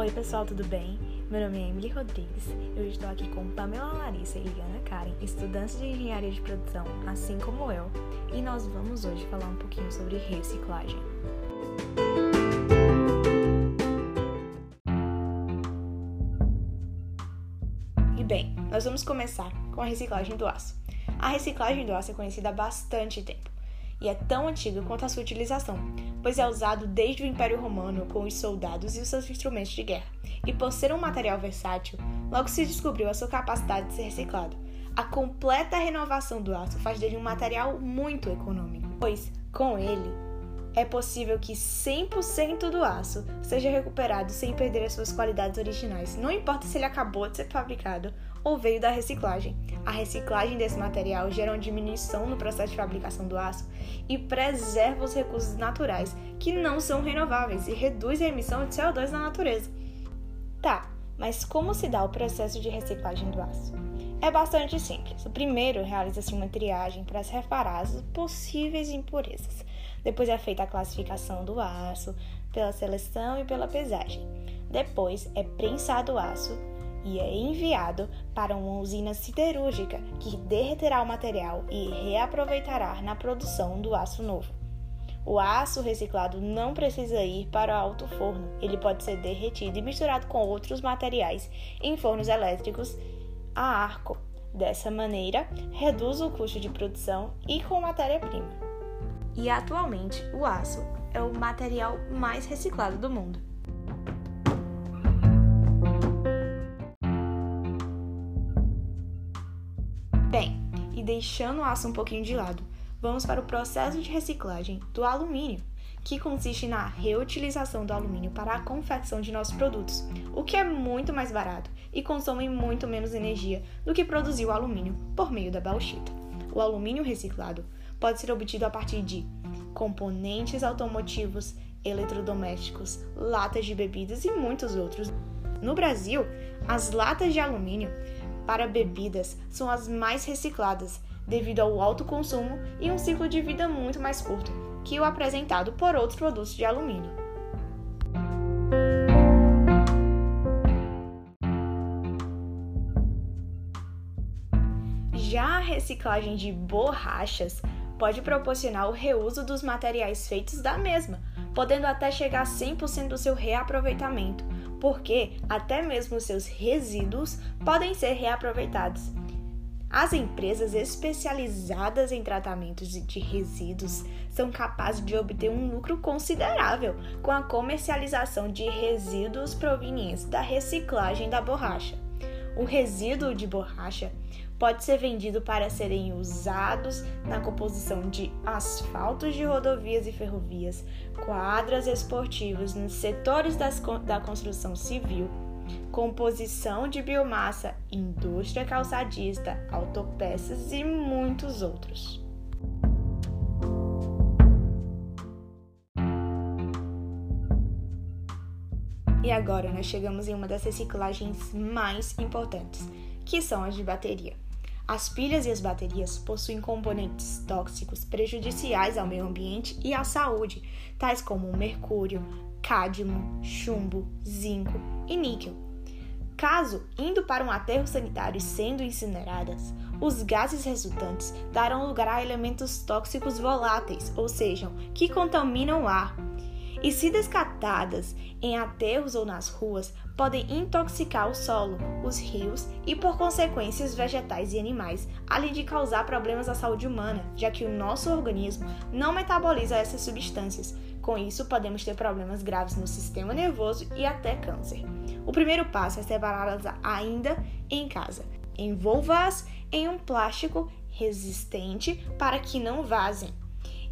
Oi pessoal, tudo bem? Meu nome é Emily Rodrigues, eu estou aqui com Pamela Larissa e Liana Karen, estudantes de engenharia de produção, assim como eu, e nós vamos hoje falar um pouquinho sobre reciclagem. E bem, nós vamos começar com a reciclagem do aço. A reciclagem do aço é conhecida há bastante tempo e é tão antiga quanto a sua utilização, pois é usado desde o Império Romano com os soldados e os seus instrumentos de guerra. E por ser um material versátil, logo se descobriu a sua capacidade de ser reciclado. A completa renovação do aço faz dele um material muito econômico, pois com ele é possível que 100% do aço seja recuperado sem perder as suas qualidades originais, não importa se ele acabou de ser fabricado ou veio da reciclagem. A reciclagem desse material gera uma diminuição no processo de fabricação do aço e preserva os recursos naturais, que não são renováveis, e reduz a emissão de CO2 na natureza. Tá, mas como se dá o processo de reciclagem do aço? É bastante simples. O primeiro realiza-se uma triagem para reparar as possíveis impurezas. Depois é feita a classificação do aço pela seleção e pela pesagem. Depois é prensado o aço e é enviado para uma usina siderúrgica que derreterá o material e reaproveitará na produção do aço novo. O aço reciclado não precisa ir para o alto forno, ele pode ser derretido e misturado com outros materiais em fornos elétricos a arco. Dessa maneira, reduz o custo de produção e com matéria-prima. E atualmente, o aço é o material mais reciclado do mundo. Bem, e deixando o aço um pouquinho de lado, vamos para o processo de reciclagem do alumínio, que consiste na reutilização do alumínio para a confecção de nossos produtos, o que é muito mais barato e consome muito menos energia do que produzir o alumínio por meio da bauxita. O alumínio reciclado pode ser obtido a partir de componentes automotivos, eletrodomésticos, latas de bebidas e muitos outros. No Brasil, as latas de alumínio para bebidas são as mais recicladas, devido ao alto consumo e um ciclo de vida muito mais curto que o apresentado por outros produtos de alumínio. Já a reciclagem de borrachas pode proporcionar o reuso dos materiais feitos da mesma, podendo até chegar a 100% do seu reaproveitamento, porque até mesmo seus resíduos podem ser reaproveitados. As empresas especializadas em tratamentos de resíduos são capazes de obter um lucro considerável com a comercialização de resíduos provenientes da reciclagem da borracha. O resíduo de borracha pode ser vendido para serem usados na composição de asfaltos de rodovias e ferrovias, quadras esportivas nos setores das, da construção civil, composição de biomassa, indústria calçadista, autopeças e muitos outros. E agora nós chegamos em uma das reciclagens mais importantes, que são as de bateria. As pilhas e as baterias possuem componentes tóxicos prejudiciais ao meio ambiente e à saúde, tais como mercúrio, cádmio, chumbo, zinco e níquel. Caso indo para um aterro sanitário e sendo incineradas, os gases resultantes darão lugar a elementos tóxicos voláteis, ou seja, que contaminam o ar, e, se descartadas em aterros ou nas ruas, podem intoxicar o solo, os rios e, por consequência, os vegetais e animais, além de causar problemas à saúde humana, já que o nosso organismo não metaboliza essas substâncias. Com isso, podemos ter problemas graves no sistema nervoso e até câncer. O primeiro passo é separá-las ainda em casa. Envolva-as em um plástico resistente para que não vazem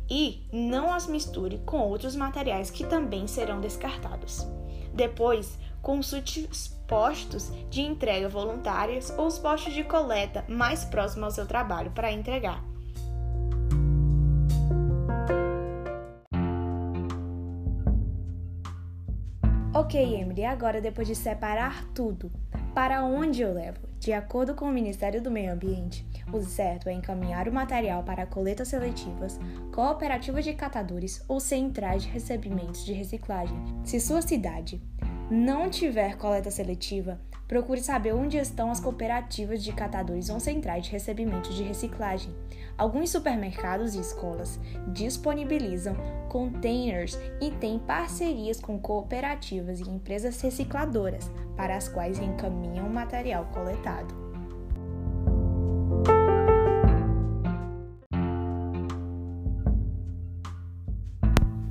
e não as misture com outros materiais que também serão descartados. Depois, consulte os postos de entrega voluntárias ou os postos de coleta mais próximos ao seu trabalho para entregar. Ok, Emily, agora depois de separar tudo, para onde eu levo? De acordo com o Ministério do Meio Ambiente, o certo é encaminhar o material para coletas seletivas, cooperativas de catadores ou centrais de recebimentos de reciclagem. Se sua cidade não tiver coleta seletiva, procure saber onde estão as cooperativas de catadores ou centrais de recebimento de reciclagem. Alguns supermercados e escolas disponibilizam containers e têm parcerias com cooperativas e empresas recicladoras para as quais encaminham o material coletado.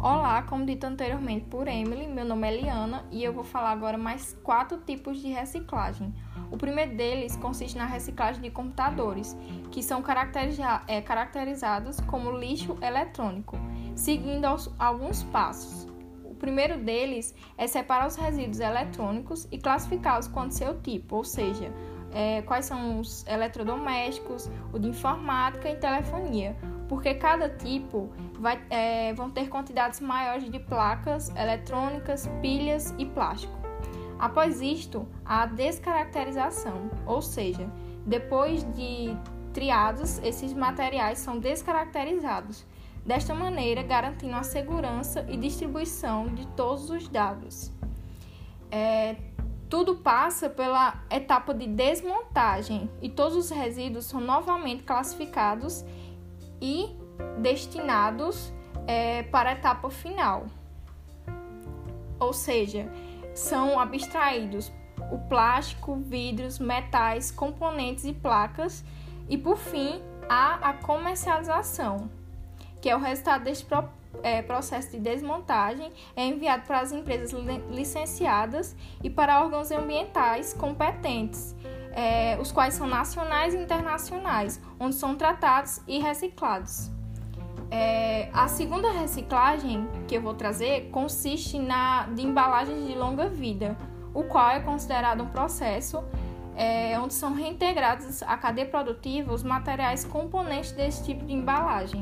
Olá, como dito anteriormente por Emily, meu nome é Liana e eu vou falar agora mais quatro tipos de reciclagem. O primeiro deles consiste na reciclagem de computadores, que são caracteriza é, caracterizados como lixo eletrônico, seguindo aos, alguns passos. O primeiro deles é separar os resíduos eletrônicos e classificá-los quanto seu tipo, ou seja, é, quais são os eletrodomésticos, o de informática e telefonia porque cada tipo vai, é, vão ter quantidades maiores de placas eletrônicas, pilhas e plástico. Após isto, a descaracterização, ou seja, depois de triados, esses materiais são descaracterizados, desta maneira garantindo a segurança e distribuição de todos os dados. É, tudo passa pela etapa de desmontagem e todos os resíduos são novamente classificados e destinados é, para a etapa final. Ou seja, são abstraídos o plástico, vidros, metais, componentes e placas, e por fim há a comercialização, que é o resultado deste pro, é, processo de desmontagem, é enviado para as empresas licenciadas e para órgãos ambientais competentes é, os quais são nacionais e internacionais, onde são tratados e reciclados. É, a segunda reciclagem que eu vou trazer consiste na de embalagens de longa vida, o qual é considerado um processo é, onde são reintegrados à cadeia produtiva os materiais componentes desse tipo de embalagem.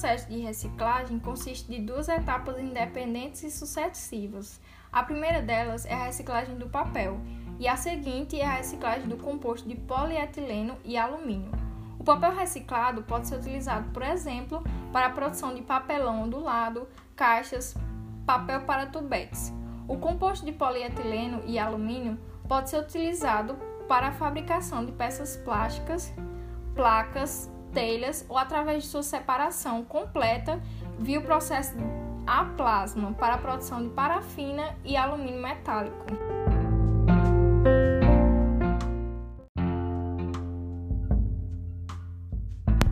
Processo de reciclagem consiste de duas etapas independentes e sucessivas. A primeira delas é a reciclagem do papel, e a seguinte é a reciclagem do composto de polietileno e alumínio. O papel reciclado pode ser utilizado, por exemplo, para a produção de papelão ondulado, caixas, papel para tubetes. O composto de polietileno e alumínio pode ser utilizado para a fabricação de peças plásticas, placas, telhas ou através de sua separação completa via o processo a plasma para a produção de parafina e alumínio metálico.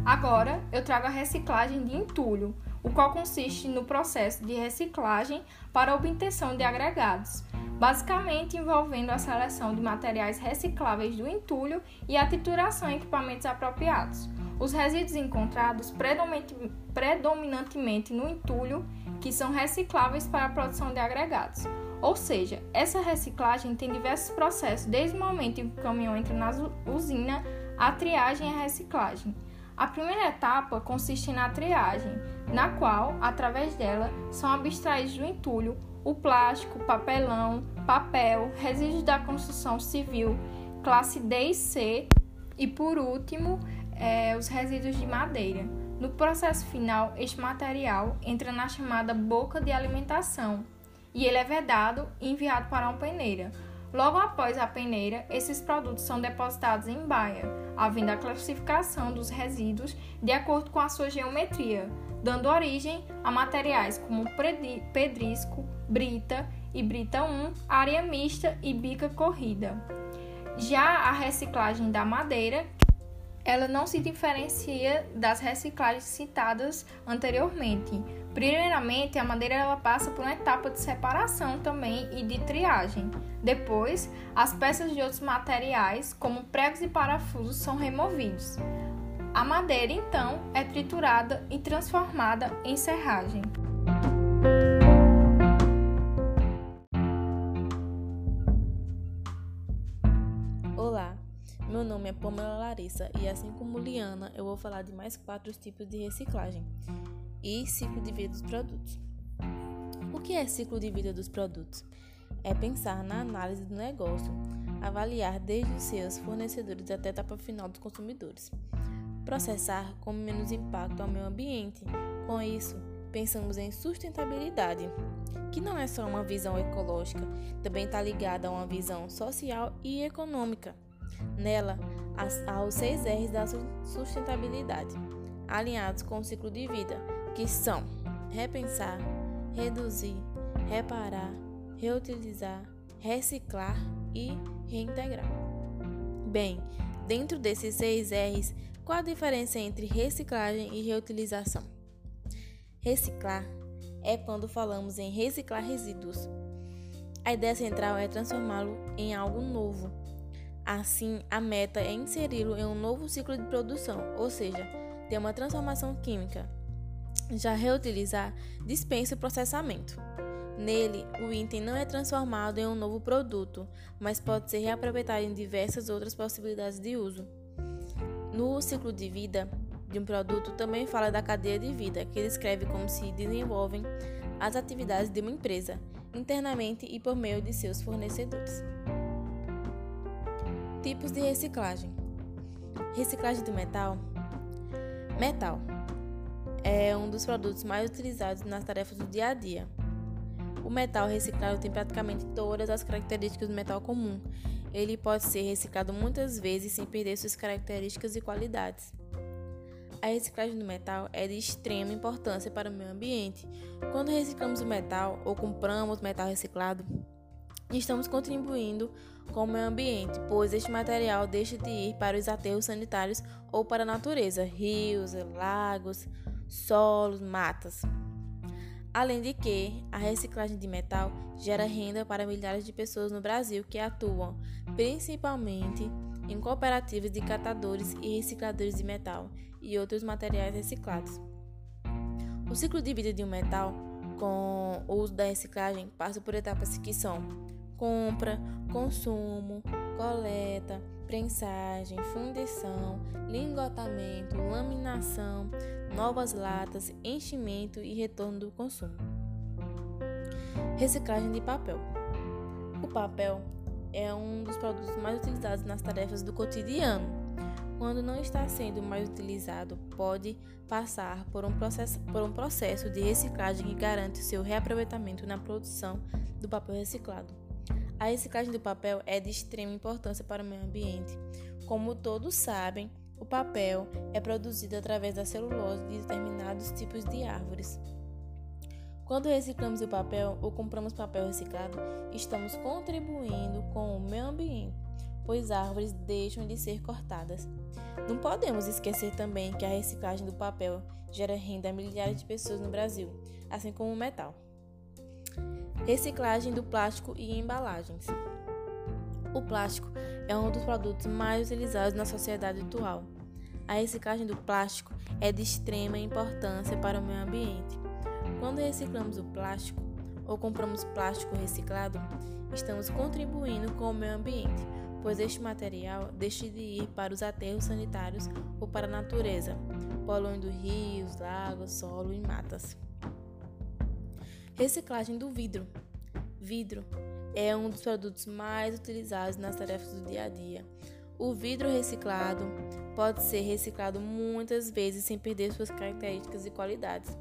Agora eu trago a reciclagem de entulho, o qual consiste no processo de reciclagem para obtenção de agregados, basicamente envolvendo a seleção de materiais recicláveis do entulho e a trituração em equipamentos apropriados. Os resíduos encontrados predominantemente no entulho, que são recicláveis para a produção de agregados. Ou seja, essa reciclagem tem diversos processos, desde o momento em que o caminhão entra na usina, a triagem e a reciclagem. A primeira etapa consiste na triagem, na qual, através dela, são abstraídos do entulho o plástico, papelão, papel, resíduos da construção civil, classe D e C, e por último, é, os resíduos de madeira. No processo final, este material entra na chamada boca de alimentação e ele é vedado e enviado para uma peneira. Logo após a peneira, esses produtos são depositados em baia, havendo a classificação dos resíduos de acordo com a sua geometria, dando origem a materiais como pedrisco, brita e brita 1, área mista e bica corrida. Já a reciclagem da madeira, ela não se diferencia das reciclagens citadas anteriormente. Primeiramente, a madeira ela passa por uma etapa de separação também e de triagem. Depois, as peças de outros materiais, como pregos e parafusos, são removidos. A madeira, então, é triturada e transformada em serragem. Nome é Pamela Larissa e, assim como Liana, eu vou falar de mais quatro tipos de reciclagem e ciclo de vida dos produtos. O que é ciclo de vida dos produtos? É pensar na análise do negócio, avaliar desde os seus fornecedores até a etapa final dos consumidores. processar com menos impacto ao meio ambiente. Com isso, pensamos em sustentabilidade, que não é só uma visão ecológica, também está ligada a uma visão social e econômica. Nela, há os seis R's da sustentabilidade, alinhados com o ciclo de vida, que são repensar, reduzir, reparar, reutilizar, reciclar e reintegrar. Bem, dentro desses seis R's, qual a diferença entre reciclagem e reutilização? Reciclar é quando falamos em reciclar resíduos. A ideia central é transformá-lo em algo novo. Assim, a meta é inseri-lo em um novo ciclo de produção, ou seja, ter uma transformação química. Já reutilizar dispensa o processamento. Nele, o item não é transformado em um novo produto, mas pode ser reaproveitado em diversas outras possibilidades de uso. No ciclo de vida de um produto, também fala da cadeia de vida, que descreve como se desenvolvem as atividades de uma empresa, internamente e por meio de seus fornecedores. Tipos de reciclagem: Reciclagem do metal. Metal é um dos produtos mais utilizados nas tarefas do dia a dia o metal reciclado tem praticamente todas as características do metal comum. Ele pode ser reciclado muitas vezes sem perder suas características e qualidades. A reciclagem do metal é de extrema importância para o meio ambiente. Quando reciclamos o metal ou compramos metal reciclado, estamos contribuindo com o meio ambiente, pois este material deixa de ir para os aterros sanitários ou para a natureza, rios, lagos, solos, matas. Além de que, a reciclagem de metal gera renda para milhares de pessoas no Brasil que atuam principalmente em cooperativas de catadores e recicladores de metal e outros materiais reciclados. O ciclo de vida de um metal, com o uso da reciclagem, passa por etapas que são compra, consumo, coleta, prensagem, fundição, lingotamento, laminação, novas latas, enchimento e retorno do consumo. Reciclagem de papel. O papel é um dos produtos mais utilizados nas tarefas do cotidiano. Quando não está sendo mais utilizado, pode passar por um processo, por um processo de reciclagem que garante seu reaproveitamento na produção do papel reciclado. A reciclagem do papel é de extrema importância para o meio ambiente. Como todos sabem, o papel é produzido através da celulose de determinados tipos de árvores. Quando reciclamos o papel ou compramos papel reciclado, estamos contribuindo com o meio ambiente, pois árvores deixam de ser cortadas. Não podemos esquecer também que a reciclagem do papel gera renda a milhares de pessoas no Brasil, assim como o metal. Reciclagem do plástico e embalagens. O plástico é um dos produtos mais utilizados na sociedade atual. A reciclagem do plástico é de extrema importância para o meio ambiente. Quando reciclamos o plástico ou compramos plástico reciclado, estamos contribuindo com o meio ambiente, pois este material deixa de ir para os aterros sanitários ou para a natureza, poluindo rios, lagos, solo e matas. Reciclagem do vidro. Vidro é um dos produtos mais utilizados nas tarefas do dia a dia. O vidro reciclado pode ser reciclado muitas vezes sem perder suas características e qualidades.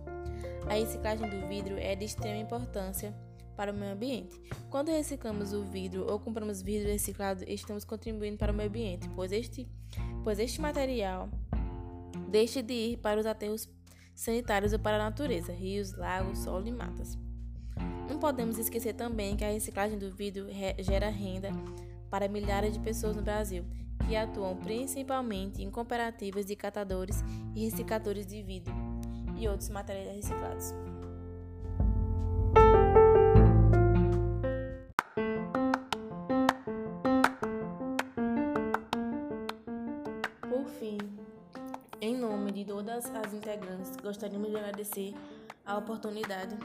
A reciclagem do vidro é de extrema importância para o meio ambiente. Quando reciclamos o vidro ou compramos vidro reciclado, estamos contribuindo para o meio ambiente, pois este, pois este material deixa de ir para os aterros sanitários ou para a natureza, rios, lagos, solo e matas. Não podemos esquecer também que a reciclagem do vidro gera renda para milhares de pessoas no Brasil, que atuam principalmente em cooperativas de catadores e recicladores de vidro e outros materiais reciclados. Por fim, em nome de todas as integrantes, gostaríamos de agradecer a oportunidade